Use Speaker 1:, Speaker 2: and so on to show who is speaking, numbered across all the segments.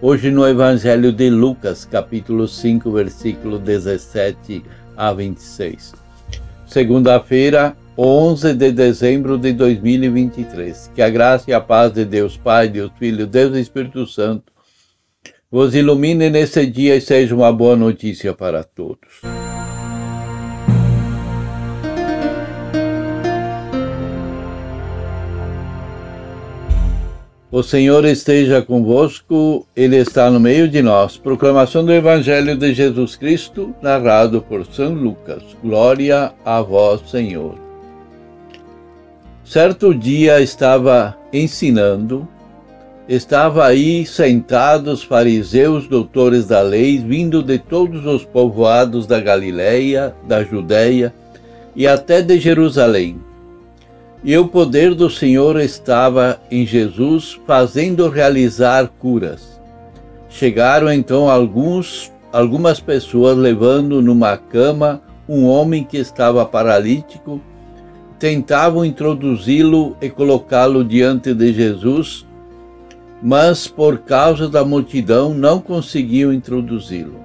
Speaker 1: Hoje no Evangelho de Lucas, capítulo 5, versículo 17 a 26. Segunda-feira, 11 de dezembro de 2023. Que a graça e a paz de Deus Pai, Deus Filho, Deus e Espírito Santo vos ilumine nesse dia e seja uma boa notícia para todos. O Senhor esteja convosco, Ele está no meio de nós. Proclamação do Evangelho de Jesus Cristo, narrado por São Lucas. Glória a vós, Senhor. Certo dia estava ensinando, estava aí sentados fariseus, doutores da lei, vindo de todos os povoados da Galileia, da Judéia e até de Jerusalém e o poder do Senhor estava em Jesus, fazendo realizar curas. Chegaram então alguns, algumas pessoas levando numa cama um homem que estava paralítico, tentavam introduzi-lo e colocá-lo diante de Jesus, mas por causa da multidão não conseguiam introduzi-lo.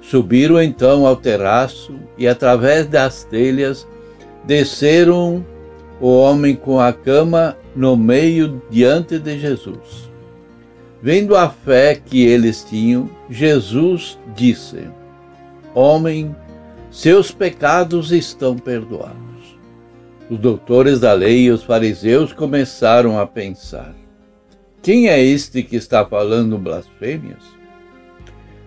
Speaker 1: Subiram então ao terraço e, através das telhas, desceram o homem com a cama no meio diante de Jesus. Vendo a fé que eles tinham, Jesus disse: Homem, seus pecados estão perdoados. Os doutores da lei e os fariseus começaram a pensar: Quem é este que está falando blasfêmias?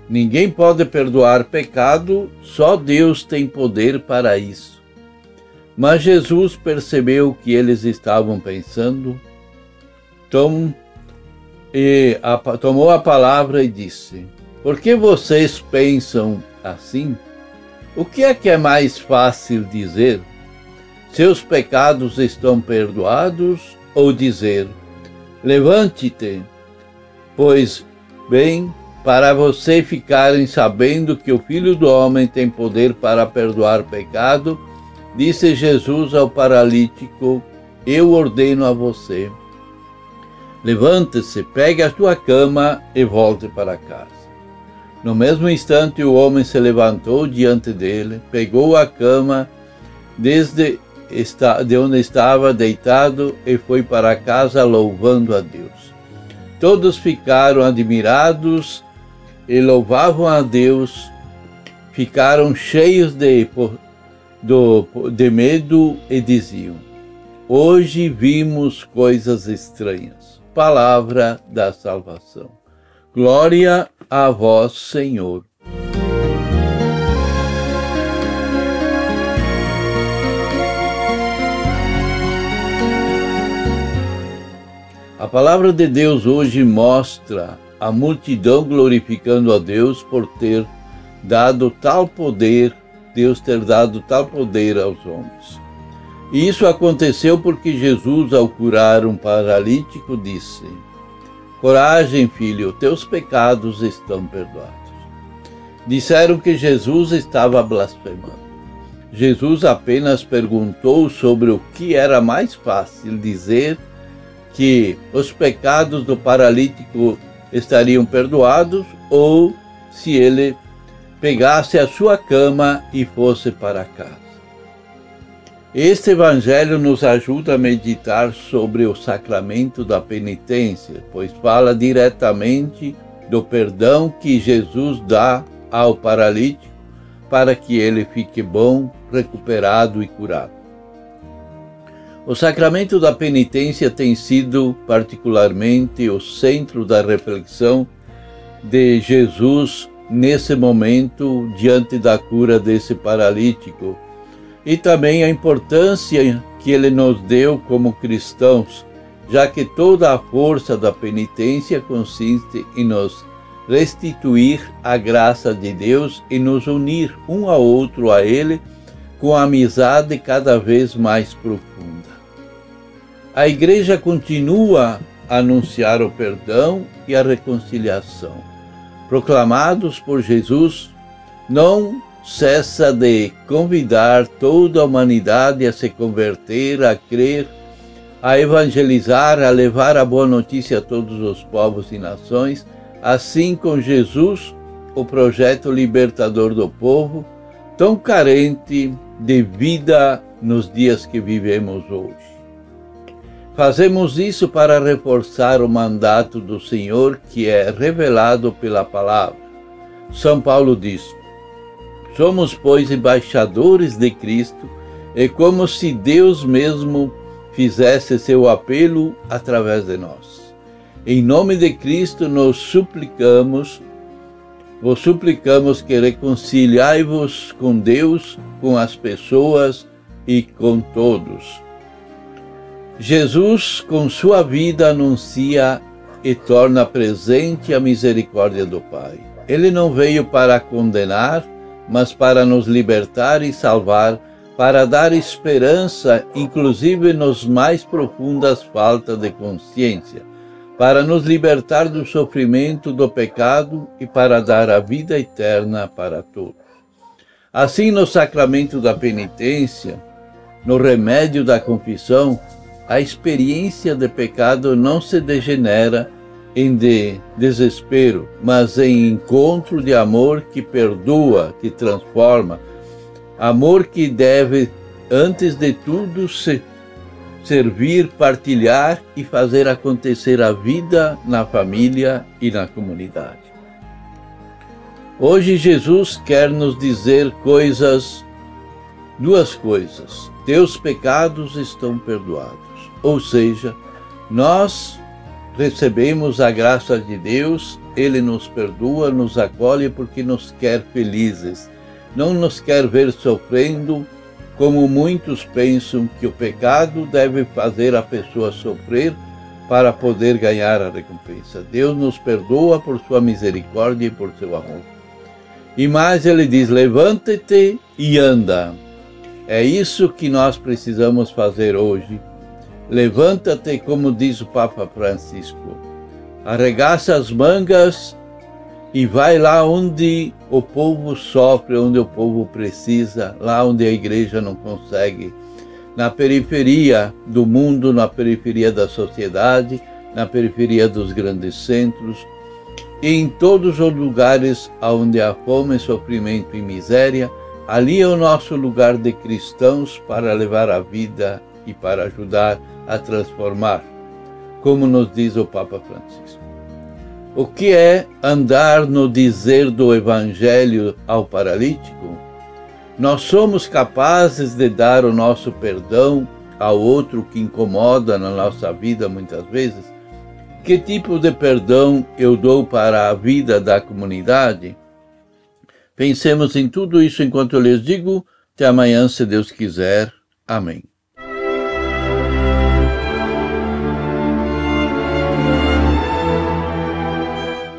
Speaker 1: Ninguém pode perdoar pecado, só Deus tem poder para isso. Mas Jesus percebeu que eles estavam pensando, tom, e a, tomou a palavra e disse: Por que vocês pensam assim? O que é que é mais fácil dizer? Seus pecados estão perdoados? Ou dizer: Levante-te, pois bem, para você ficarem sabendo que o Filho do Homem tem poder para perdoar pecado, Disse Jesus ao paralítico: Eu ordeno a você. Levante-se, pegue a sua cama e volte para casa. No mesmo instante, o homem se levantou diante dele, pegou a cama desde de onde estava deitado e foi para casa louvando a Deus. Todos ficaram admirados e louvavam a Deus, ficaram cheios de do, de medo e diziam: Hoje vimos coisas estranhas. Palavra da salvação. Glória a vós, Senhor. A palavra de Deus hoje mostra a multidão glorificando a Deus por ter dado tal poder Deus ter dado tal poder aos homens. E isso aconteceu porque Jesus, ao curar um paralítico, disse: Coragem, filho, teus pecados estão perdoados. Disseram que Jesus estava blasfemando. Jesus apenas perguntou sobre o que era mais fácil dizer que os pecados do paralítico estariam perdoados ou se ele pegasse a sua cama e fosse para casa. Este Evangelho nos ajuda a meditar sobre o sacramento da penitência, pois fala diretamente do perdão que Jesus dá ao paralítico para que ele fique bom, recuperado e curado. O sacramento da penitência tem sido particularmente o centro da reflexão de Jesus nesse momento diante da cura desse paralítico e também a importância que ele nos deu como cristãos, já que toda a força da penitência consiste em nos restituir a graça de Deus e nos unir um ao outro a Ele com amizade cada vez mais profunda. A Igreja continua a anunciar o perdão e a reconciliação, proclamados por Jesus, não cessa de convidar toda a humanidade a se converter, a crer, a evangelizar, a levar a boa notícia a todos os povos e nações assim com Jesus, o projeto libertador do povo, tão carente de vida nos dias que vivemos hoje. Fazemos isso para reforçar o mandato do Senhor que é revelado pela palavra. São Paulo diz: Somos, pois, embaixadores de Cristo, é como se Deus mesmo fizesse seu apelo através de nós. Em nome de Cristo nos suplicamos, vos suplicamos que reconciliai-vos com Deus, com as pessoas e com todos. Jesus, com sua vida, anuncia e torna presente a misericórdia do Pai. Ele não veio para condenar, mas para nos libertar e salvar, para dar esperança, inclusive nos mais profundas faltas de consciência para nos libertar do sofrimento do pecado e para dar a vida eterna para todos. Assim, no sacramento da penitência, no remédio da confissão, a experiência de pecado não se degenera em de desespero, mas em encontro de amor que perdoa, que transforma, amor que deve, antes de tudo, se servir, partilhar e fazer acontecer a vida na família e na comunidade. Hoje Jesus quer nos dizer coisas, duas coisas. Teus pecados estão perdoados. Ou seja, nós recebemos a graça de Deus, Ele nos perdoa, nos acolhe porque nos quer felizes. Não nos quer ver sofrendo, como muitos pensam que o pecado deve fazer a pessoa sofrer para poder ganhar a recompensa. Deus nos perdoa por sua misericórdia e por seu amor. E mais ele diz: levante-te e anda. É isso que nós precisamos fazer hoje. Levanta-te, como diz o Papa Francisco. Arregaça as mangas e vai lá onde o povo sofre, onde o povo precisa, lá onde a igreja não consegue, na periferia do mundo, na periferia da sociedade, na periferia dos grandes centros, e em todos os lugares onde há fome, sofrimento e miséria, ali é o nosso lugar de cristãos para levar a vida e para ajudar a transformar, como nos diz o Papa Francisco. O que é andar no dizer do Evangelho ao paralítico? Nós somos capazes de dar o nosso perdão ao outro que incomoda na nossa vida muitas vezes? Que tipo de perdão eu dou para a vida da comunidade? Pensemos em tudo isso enquanto eu lhes digo. Até amanhã, se Deus quiser. Amém.